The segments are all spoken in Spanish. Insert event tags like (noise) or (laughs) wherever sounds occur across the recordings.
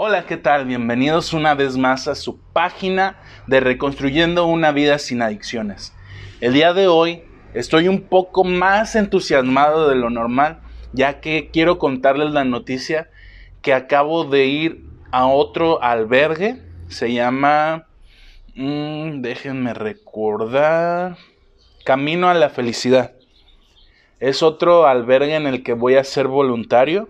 Hola, ¿qué tal? Bienvenidos una vez más a su página de Reconstruyendo una vida sin adicciones. El día de hoy estoy un poco más entusiasmado de lo normal, ya que quiero contarles la noticia que acabo de ir a otro albergue. Se llama... Mm, déjenme recordar. Camino a la Felicidad. Es otro albergue en el que voy a ser voluntario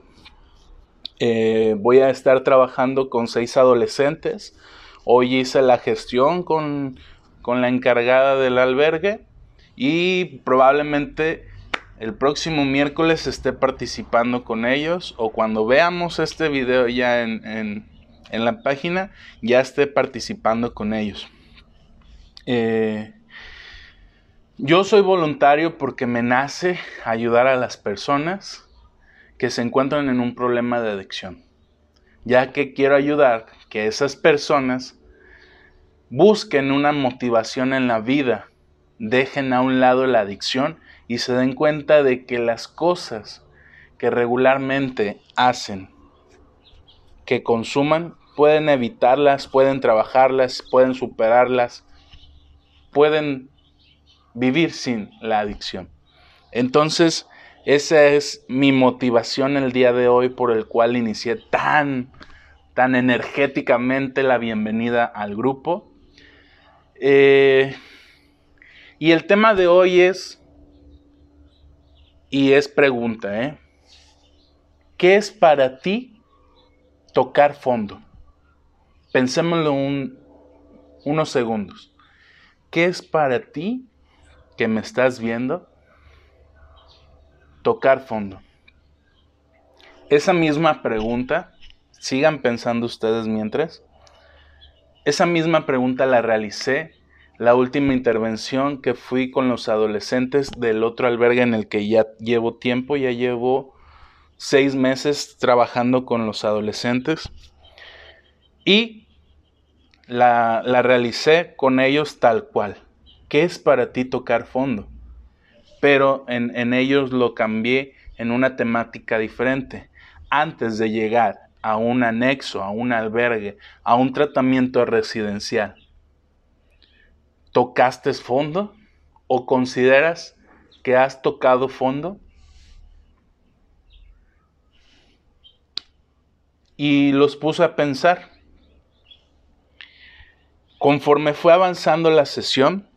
eh, voy a estar trabajando con seis adolescentes. Hoy hice la gestión con, con la encargada del albergue y probablemente el próximo miércoles esté participando con ellos o cuando veamos este video ya en, en, la página ya esté participando con ellos. Eh, yo soy voluntario porque me nace ayudar a las personas que se encuentran en un problema de adicción, ya que quiero ayudar que esas personas busquen una motivación en la vida, dejen a un lado la adicción y se den cuenta de que las cosas que regularmente hacen, que consuman, pueden evitarlas, pueden trabajarlas, pueden superarlas, pueden vivir sin la adicción. Entonces, esa es mi motivación el día de hoy por el cual inicié tan, tan energéticamente la bienvenida al grupo. Eh, y el tema de hoy es, y es pregunta, ¿eh? ¿Qué es para ti tocar fondo? Pensémoslo un, unos segundos. ¿Qué es para ti que me estás viendo? Tocar fondo. Esa misma pregunta, sigan pensando ustedes mientras, esa misma pregunta la realicé la última intervención que fui con los adolescentes del otro albergue en el que ya llevo tiempo, ya llevo seis meses trabajando con los adolescentes y la, la realicé con ellos tal cual. ¿Qué es para ti tocar fondo? Pero en, ellos lo cambié en una temática diferente. Antes de llegar a un anexo, a un albergue, a un tratamiento residencial, ¿tocaste fondo o consideras que has tocado fondo? Y los puse a pensar. Conforme fue avanzando la sesión,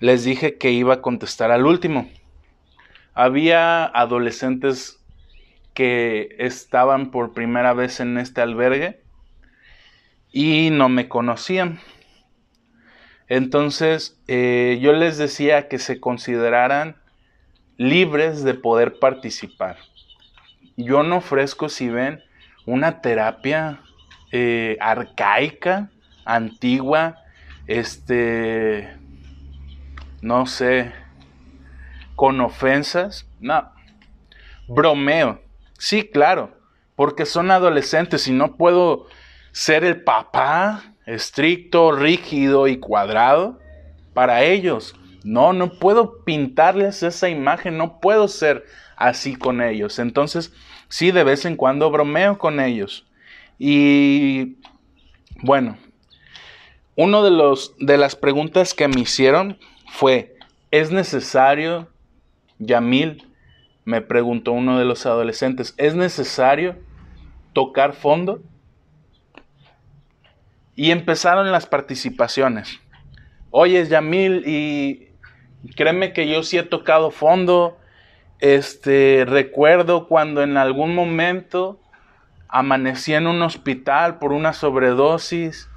les dije que iba a contestar al último. Había adolescentes que estaban por primera vez en este albergue y no me conocían. Entonces eh, yo les decía que se consideraran libres de poder participar. Yo no ofrezco, si ven, una terapia eh, arcaica, antigua, este, no sé, con ofensas, no. Bromeo, sí, claro, porque son adolescentes y no puedo ser el papá estricto, rígido y cuadrado para ellos. No, no puedo pintarles esa imagen, no puedo ser así con ellos. Entonces, sí, de vez en cuando bromeo con ellos. Y bueno, uno de de las preguntas que me hicieron fue, ¿es necesario, Yamil, me preguntó uno de los adolescentes, ¿es necesario tocar fondo? Y empezaron las participaciones. Oye, Yamil, y créeme que yo sí he tocado fondo. Este, recuerdo cuando en algún momento amanecí en un hospital por una sobredosis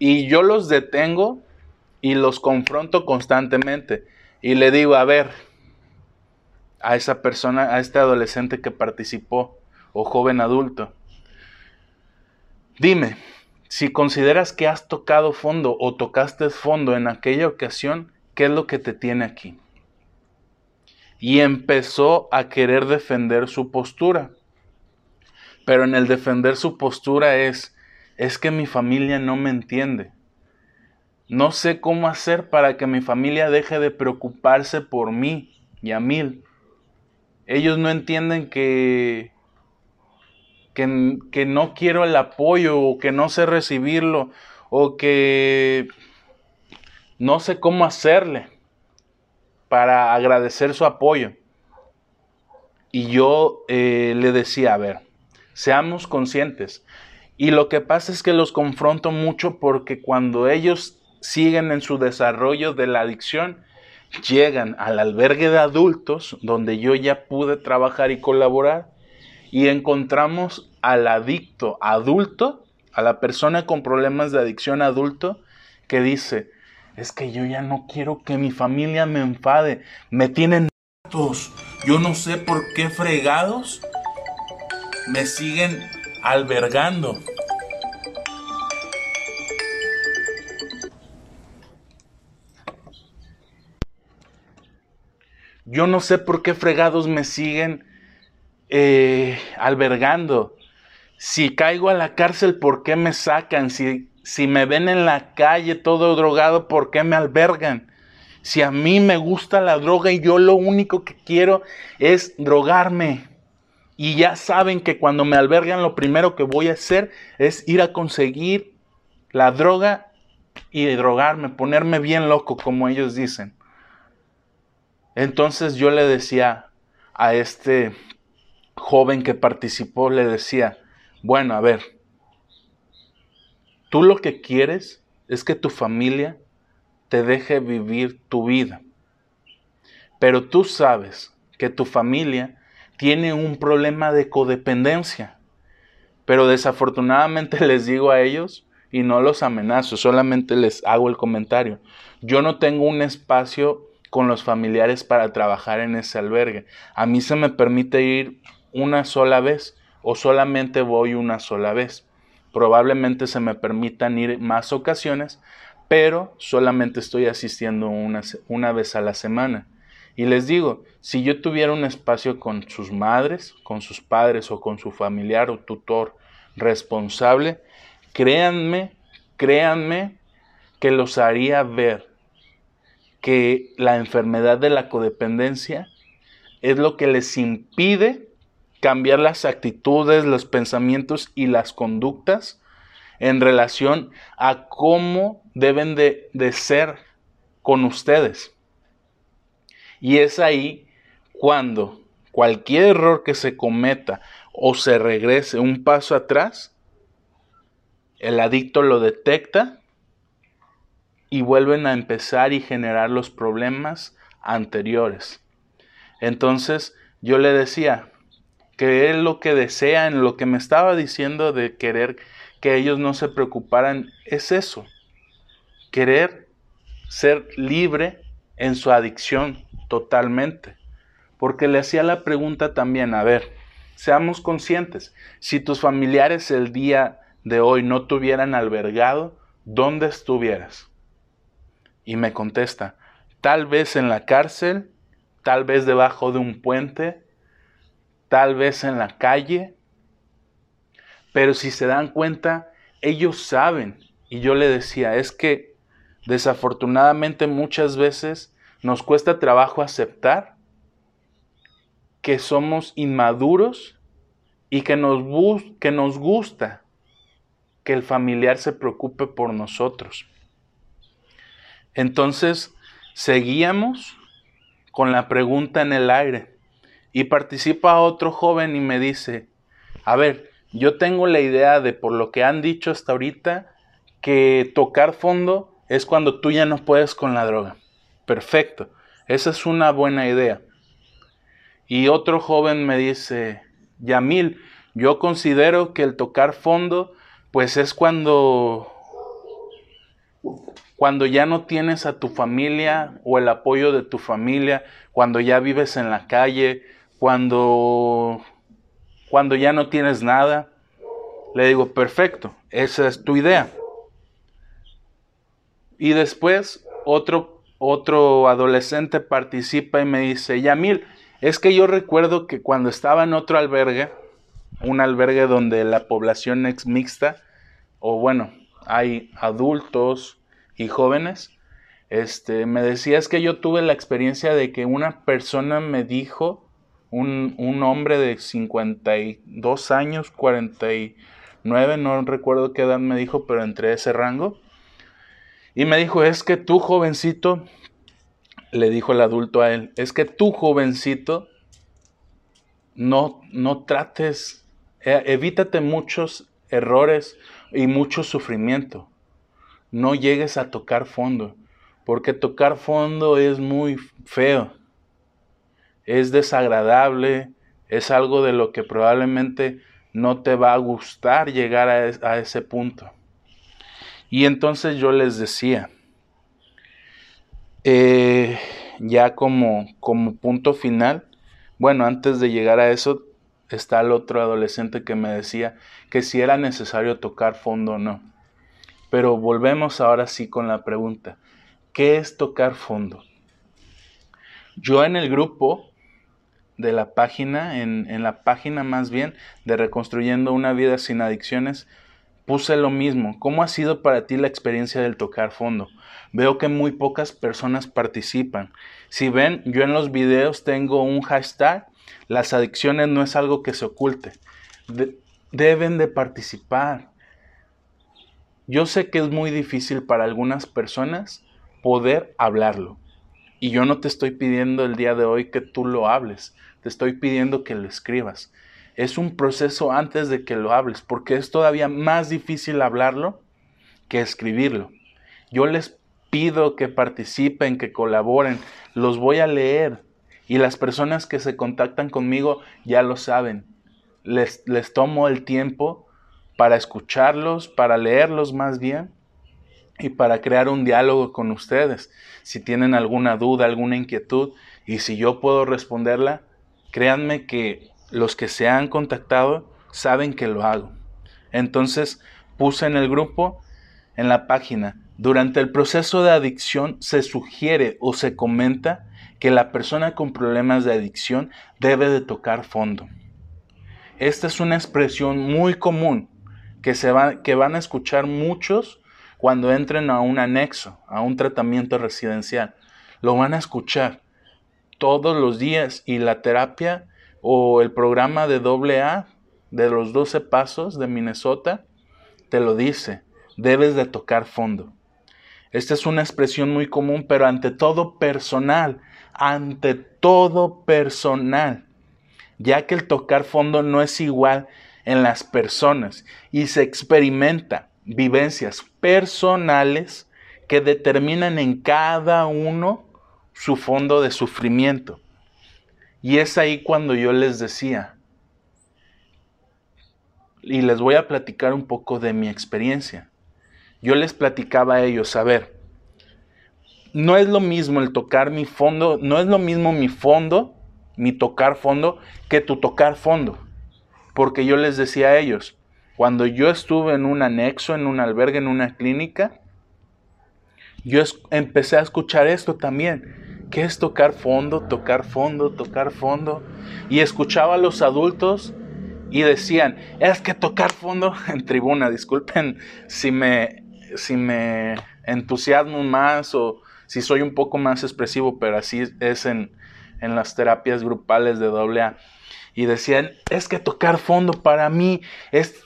y yo los detengo y los confronto constantemente y le digo, a ver, a esa persona, a este adolescente que participó o joven adulto, dime, si consideras que has tocado fondo o tocaste fondo en aquella ocasión, ¿qué es lo que te tiene aquí? Y empezó a querer defender su postura. Pero en el defender su postura es, es que mi familia no me entiende. No sé cómo hacer para que mi familia deje de preocuparse por mí y a mí. Ellos no entienden que que, que no quiero el apoyo o que no sé recibirlo o que no sé cómo hacerle para agradecer su apoyo. Y yo eh, le decía, a ver, seamos conscientes. Y lo que pasa es que los confronto mucho porque cuando ellos siguen en su desarrollo de la adicción, llegan al albergue de adultos, donde yo ya pude trabajar y colaborar, y encontramos al adicto adulto, a la persona con problemas de adicción adulto, que dice, es que yo ya no quiero que mi familia me enfade, me tienen yo no sé por qué fregados me siguen albergando. Yo no sé por qué fregados me siguen eh, albergando. Si caigo a la cárcel, ¿por qué me sacan? Si, si me ven en la calle todo drogado, ¿por qué me albergan? Si a mí me gusta la droga y yo lo único que quiero es drogarme. Y ya saben que cuando me albergan lo primero que voy a hacer es ir a conseguir la droga y drogarme, ponerme bien loco como ellos dicen. Entonces yo le decía a este joven que participó, le decía, bueno, a ver, tú lo que quieres es que tu familia te deje vivir tu vida. Pero tú sabes que tu familia tiene un problema de codependencia. Pero desafortunadamente (laughs) les digo a ellos, y no los amenazo, solamente les hago el comentario, yo no tengo un espacio con los familiares para trabajar en ese albergue. A mí se me permite ir una sola vez o solamente voy una sola vez. Probablemente se me permitan ir más ocasiones, pero solamente estoy asistiendo una, una vez a la semana. Y les digo, si yo tuviera un espacio con sus madres, con sus padres o con su familiar o tutor responsable, créanme, créanme que los haría ver que la enfermedad de la codependencia es lo que les impide cambiar las actitudes, los pensamientos y las conductas en relación a cómo deben de, ser con ustedes. Y es ahí cuando cualquier error que se cometa o se regrese un paso atrás, el adicto lo detecta y vuelven a empezar y generar los problemas anteriores. Entonces yo le decía que él lo que desea en lo que me estaba diciendo de querer que ellos no se preocuparan es eso, querer ser libre en su adicción totalmente. Porque le hacía la pregunta también, a ver, seamos conscientes, si tus familiares el día de hoy no tuvieran albergado, ¿dónde estuvieras? Y me contesta, tal vez en la cárcel, tal vez debajo de un puente, tal vez en la calle, pero si se dan cuenta, ellos saben. Y yo le decía, es que desafortunadamente muchas veces nos cuesta trabajo aceptar que somos inmaduros y que nos, que nos gusta que el familiar se preocupe por nosotros. Entonces, seguíamos con la pregunta en el aire y participa otro joven y me dice, a ver, yo tengo la idea de, por lo que han dicho hasta ahorita, que tocar fondo es cuando tú ya no puedes con la droga. Perfecto, esa es una buena idea. Y otro joven me dice, Yamil, yo considero que el tocar fondo, pues es cuando, cuando ya no tienes a tu familia o el apoyo de tu familia, cuando ya vives en la calle, cuando cuando ya no tienes nada, le digo, perfecto, esa es tu idea. Y después otro, otro adolescente participa y me dice, Yamil, es que yo recuerdo que cuando estaba en otro albergue, un albergue donde la población es mixta, o bueno, hay adultos y jóvenes, este, me decía es que yo tuve la experiencia de que una persona me dijo un, un hombre de 52 años, 49, no recuerdo qué edad me dijo, pero entre ese rango. Y me dijo, es que tú jovencito, le dijo el adulto a él, es que tú jovencito, no, no trates, e, evítate muchos errores y mucho sufrimiento. No llegues a tocar fondo, porque tocar fondo es muy feo, es desagradable, es algo de lo que probablemente no te va a gustar llegar a, ese punto. Y entonces yo les decía, eh, ya como, como punto final, bueno, antes de llegar a eso, está el otro adolescente que me decía que si era necesario tocar fondo o no. Pero volvemos ahora sí con la pregunta, ¿qué es tocar fondo? Yo en el grupo de la página, en, en la página más bien de Reconstruyendo una vida sin adicciones, puse lo mismo. ¿Cómo ha sido para ti la experiencia del tocar fondo? Veo que muy pocas personas participan. Si ven, yo en los videos tengo un hashtag. Las adicciones no es algo que se oculte. deben de participar. Yo sé que es muy difícil para algunas personas poder hablarlo. Y yo no te estoy pidiendo el día de hoy que tú lo hables. Te estoy pidiendo que lo escribas es un proceso antes de que lo hables, porque es todavía más difícil hablarlo que escribirlo. Yo les pido que participen, que colaboren, los voy a leer y las personas que se contactan conmigo ya lo saben. Les, les tomo el tiempo para escucharlos, para leerlos más bien y para crear un diálogo con ustedes. Si tienen alguna duda, alguna inquietud y si yo puedo responderla, créanme que los que se han contactado saben que lo hago. Entonces puse en el grupo, en la página, durante el proceso de adicción se sugiere o se comenta que la persona con problemas de adicción debe de tocar fondo. Esta es una expresión muy común que, se que van a escuchar muchos cuando entren a un anexo, a un tratamiento residencial. Lo van a escuchar todos los días y la terapia o el programa de AA de los 12 pasos de Minnesota te lo dice, debes de tocar fondo. Esta es una expresión muy común, pero ante todo personal, ante todo personal, ya que el tocar fondo no es igual en las personas y se experimenta vivencias personales que determinan en cada uno su fondo de sufrimiento. Y es ahí cuando yo les decía, y les voy a platicar un poco de mi experiencia. Yo les platicaba a ellos, a ver, no es lo mismo el tocar mi fondo, no es lo mismo mi fondo, mi tocar fondo, que tu tocar fondo. Porque yo les decía a ellos, cuando yo estuve en un anexo, en un albergue, en una clínica, yo empecé a escuchar esto también. ¿Qué es tocar fondo, tocar fondo, tocar fondo? Y escuchaba a los adultos y decían, es que tocar fondo (laughs) en tribuna, disculpen si me, si me entusiasmo más o si soy un poco más expresivo, pero así es en, en las terapias grupales de AA. Y decían, es que tocar fondo para mí es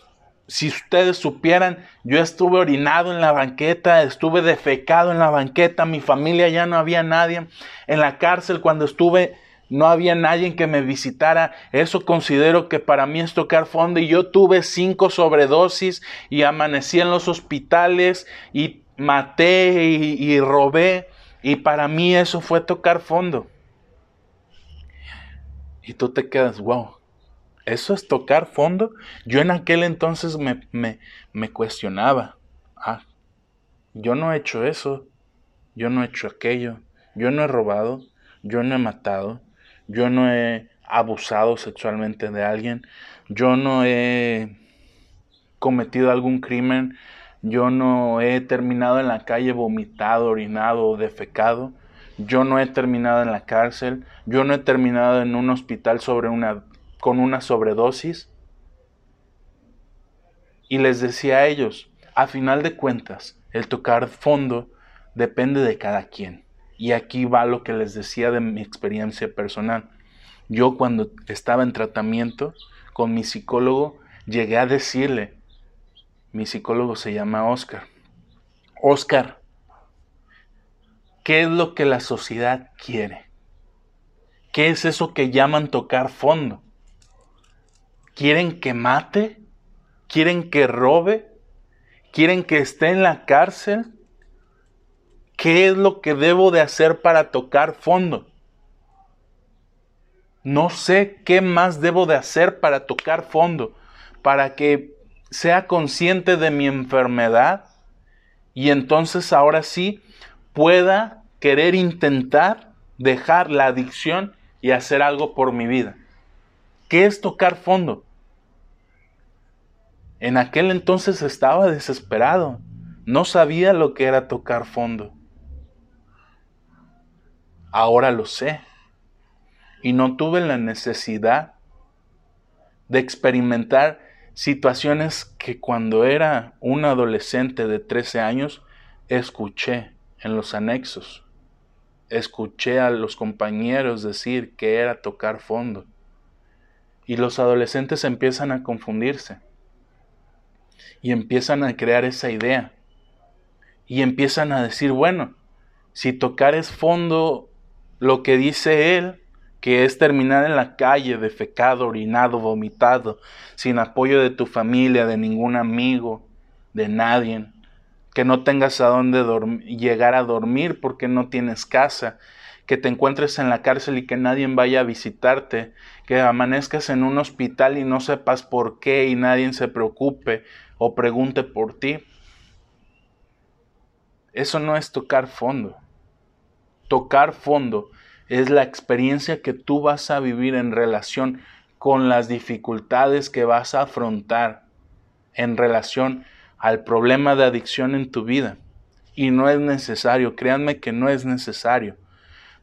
si ustedes supieran, yo estuve orinado en la banqueta, estuve defecado en la banqueta, mi familia ya no había nadie. En la cárcel cuando estuve no había nadie que me visitara. Eso considero que para mí es tocar fondo. Y yo tuve cinco sobredosis y amanecí en los hospitales y maté y, y robé. Y para mí eso fue tocar fondo. Y tú te quedas, wow. ¿Eso es tocar fondo? Yo en aquel entonces me, me, cuestionaba. Ah, yo no he hecho eso, yo no he hecho aquello, yo no he robado, yo no he matado, yo no he abusado sexualmente de alguien, yo no he cometido algún crimen, yo no he terminado en la calle vomitado, orinado o defecado, yo no he terminado en la cárcel, yo no he terminado en un hospital sobre una con una sobredosis. Y les decía a ellos, a final de cuentas, el tocar fondo depende de cada quien. Y aquí va lo que les decía de mi experiencia personal. Yo cuando estaba en tratamiento con mi psicólogo, llegué a decirle, mi psicólogo se llama Oscar, Oscar, ¿qué es lo que la sociedad quiere? ¿Qué es eso que llaman tocar fondo? ¿Quieren que mate? ¿Quieren que robe? ¿Quieren que esté en la cárcel? ¿Qué es lo que debo de hacer para tocar fondo? No sé qué más debo de hacer para tocar fondo, para que sea consciente de mi enfermedad y entonces ahora sí pueda querer intentar dejar la adicción y hacer algo por mi vida. ¿Qué es tocar fondo? En aquel entonces estaba desesperado. No sabía lo que era tocar fondo. Ahora lo sé. Y no tuve la necesidad de experimentar situaciones que cuando era un adolescente de 13 años escuché en los anexos. Escuché a los compañeros decir que era tocar fondo. Y los adolescentes empiezan a confundirse y empiezan a crear esa idea. Y empiezan a decir, bueno, si tocar es fondo, lo que dice él, que es terminar en la calle, defecado, orinado, vomitado, sin apoyo de tu familia, de ningún amigo, de nadie, que no tengas a dónde llegar a dormir porque no tienes casa, que te encuentres en la cárcel y que nadie vaya a visitarte, que amanezcas en un hospital y no sepas por qué y nadie se preocupe o pregunte por ti. Eso no es tocar fondo. Tocar fondo es la experiencia que tú vas a vivir en relación con las dificultades que vas a afrontar en relación al problema de adicción en tu vida. Y no es necesario, créanme que no es necesario.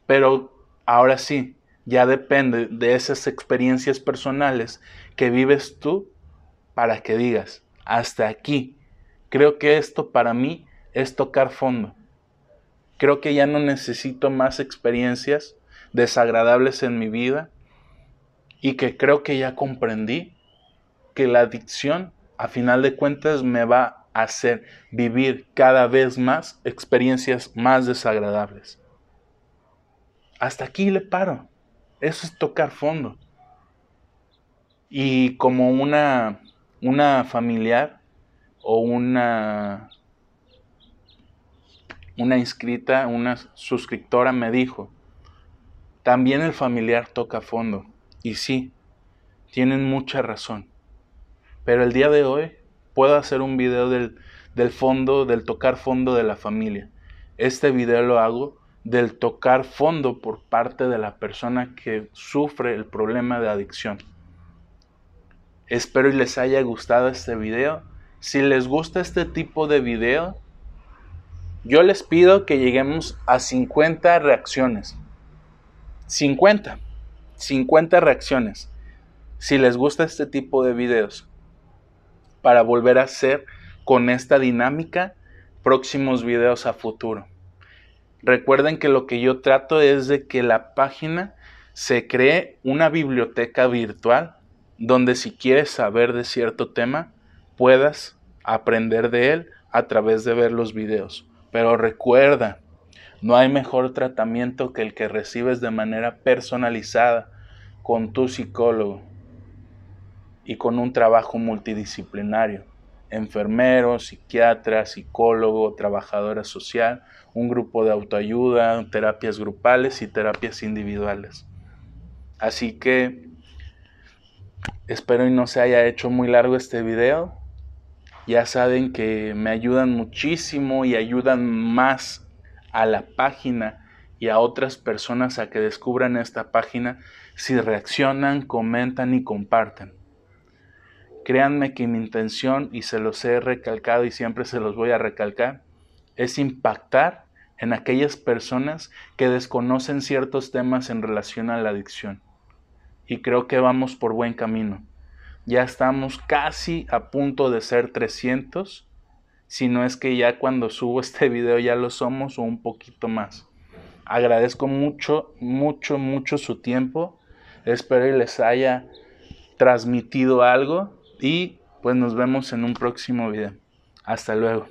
Pero ahora sí, ya depende de esas experiencias personales que vives tú para que digas, hasta aquí, creo que esto para mí es tocar fondo. Creo que ya no necesito más experiencias desagradables en mi vida y que creo que ya comprendí que la adicción a final de cuentas me va a hacer vivir cada vez más experiencias más desagradables hasta aquí le paro. Eso es tocar fondo. Y como una, una familiar o una, una inscrita, una suscriptora me dijo, también el familiar toca fondo. Y sí, tienen mucha razón. Pero el día de hoy puedo hacer un video del, del fondo, del tocar fondo de la familia. Este video lo hago del tocar fondo por parte de la persona que sufre el problema de adicción. Espero y les haya gustado este video. Si les gusta este tipo de video, yo les pido que lleguemos a 50 reacciones. 50. 50 reacciones. Si les gusta este tipo de videos. Para volver a hacer con esta dinámica próximos videos a futuro. Recuerden que lo que yo trato es de que la página se cree una biblioteca virtual donde si quieres saber de cierto tema puedas aprender de él a través de ver los videos. Pero recuerda, no hay mejor tratamiento que el que recibes de manera personalizada con tu psicólogo y con un trabajo multidisciplinario enfermero, psiquiatra, psicólogo, trabajadora social, un grupo de autoayuda, terapias grupales y terapias individuales. Así que espero y no se haya hecho muy largo este video. Ya saben que me ayudan muchísimo y ayudan más a la página y a otras personas a que descubran esta página si reaccionan, comentan y comparten. Créanme que mi intención, y se los he recalcado y siempre se los voy a recalcar, es impactar en aquellas personas que desconocen ciertos temas en relación a la adicción. Y creo que vamos por buen camino. Ya estamos casi a punto de ser 300, si no es que ya cuando subo (laughs) este video ya lo somos o un poquito más. Agradezco mucho, mucho, mucho su tiempo. Espero y les haya transmitido algo y pues nos vemos en un próximo video. Hasta luego.